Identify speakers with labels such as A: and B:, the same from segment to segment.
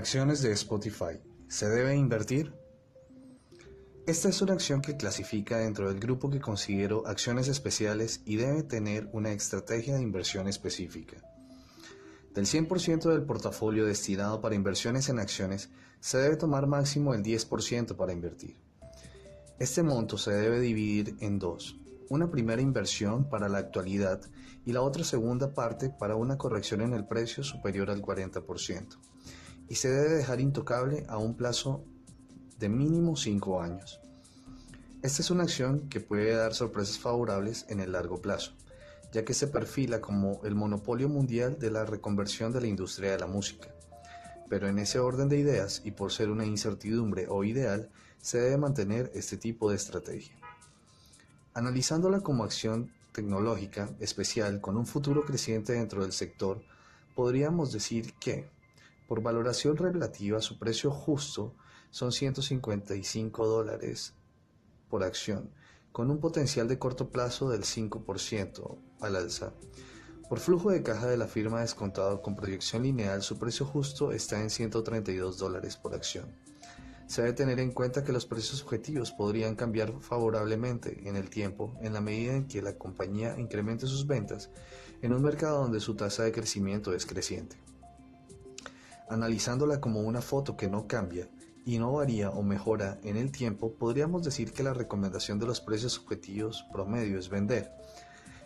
A: Acciones de Spotify. ¿Se debe invertir? Esta es una acción que clasifica dentro del grupo que considero acciones especiales y debe tener una estrategia de inversión específica. Del 100% del portafolio destinado para inversiones en acciones, se debe tomar máximo el 10% para invertir. Este monto se debe dividir en dos, una primera inversión para la actualidad y la otra segunda parte para una corrección en el precio superior al 40% y se debe dejar intocable a un plazo de mínimo 5 años. Esta es una acción que puede dar sorpresas favorables en el largo plazo, ya que se perfila como el monopolio mundial de la reconversión de la industria de la música. Pero en ese orden de ideas y por ser una incertidumbre o ideal, se debe mantener este tipo de estrategia. Analizándola como acción tecnológica especial con un futuro creciente dentro del sector, podríamos decir que por valoración relativa, su precio justo son 155 dólares por acción, con un potencial de corto plazo del 5% al alza. Por flujo de caja de la firma descontado con proyección lineal, su precio justo está en 132 dólares por acción. Se debe tener en cuenta que los precios objetivos podrían cambiar favorablemente en el tiempo en la medida en que la compañía incremente sus ventas en un mercado donde su tasa de crecimiento es creciente. Analizándola como una foto que no cambia y no varía o mejora en el tiempo, podríamos decir que la recomendación de los precios objetivos promedio es vender.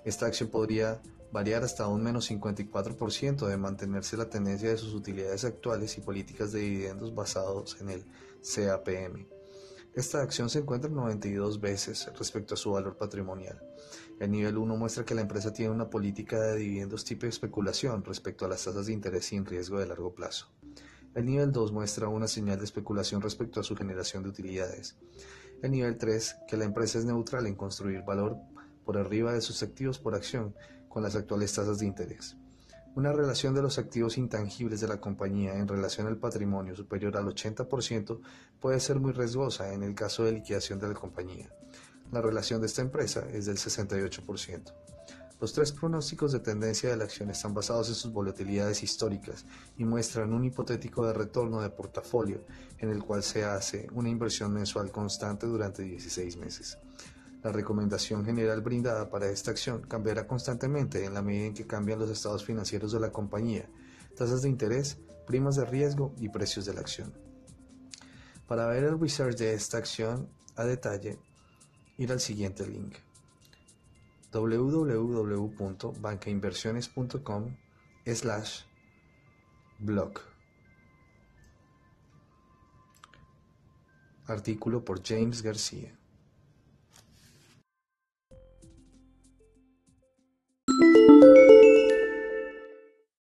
A: Esta acción podría variar hasta un menos 54% de mantenerse la tendencia de sus utilidades actuales y políticas de dividendos basados en el CAPM. Esta acción se encuentra 92 veces respecto a su valor patrimonial. El nivel 1 muestra que la empresa tiene una política de dividendos tipo especulación respecto a las tasas de interés sin riesgo de largo plazo. El nivel 2 muestra una señal de especulación respecto a su generación de utilidades. El nivel 3, que la empresa es neutral en construir valor por arriba de sus activos por acción con las actuales tasas de interés. Una relación de los activos intangibles de la compañía en relación al patrimonio superior al 80% puede ser muy riesgosa en el caso de liquidación de la compañía. La relación de esta empresa es del 68%. Los tres pronósticos de tendencia de la acción están basados en sus volatilidades históricas y muestran un hipotético de retorno de portafolio en el cual se hace una inversión mensual constante durante 16 meses. La recomendación general brindada para esta acción cambiará constantemente en la medida en que cambian los estados financieros de la compañía, tasas de interés, primas de riesgo y precios de la acción. Para ver el research de esta acción a detalle, ir al siguiente link. www.bancainversiones.com slash blog. Artículo por James García